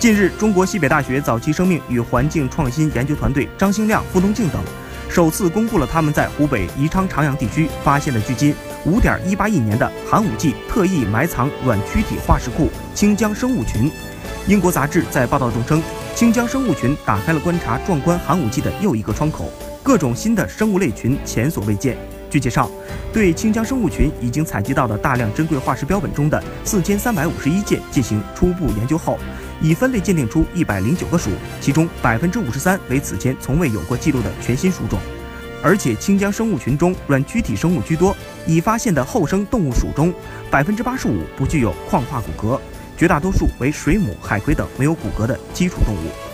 近日，中国西北大学早期生命与环境创新研究团队张兴亮、付东静等首次公布了他们在湖北宜昌长阳地区发现的距今五点一八亿年的寒武纪特异埋藏软躯体化石库清江生物群。英国杂志在报道中称，清江生物群打开了观察壮观寒武纪的又一个窗口，各种新的生物类群前所未见。据介绍，对清江生物群已经采集到的大量珍贵化石标本中的四千三百五十一件进行初步研究后，已分类鉴定出一百零九个属，其中百分之五十三为此前从未有过记录的全新属种。而且清江生物群中软躯体生物居多，已发现的后生动物属中，百分之八十五不具有矿化骨骼，绝大多数为水母、海葵等没有骨骼的基础动物。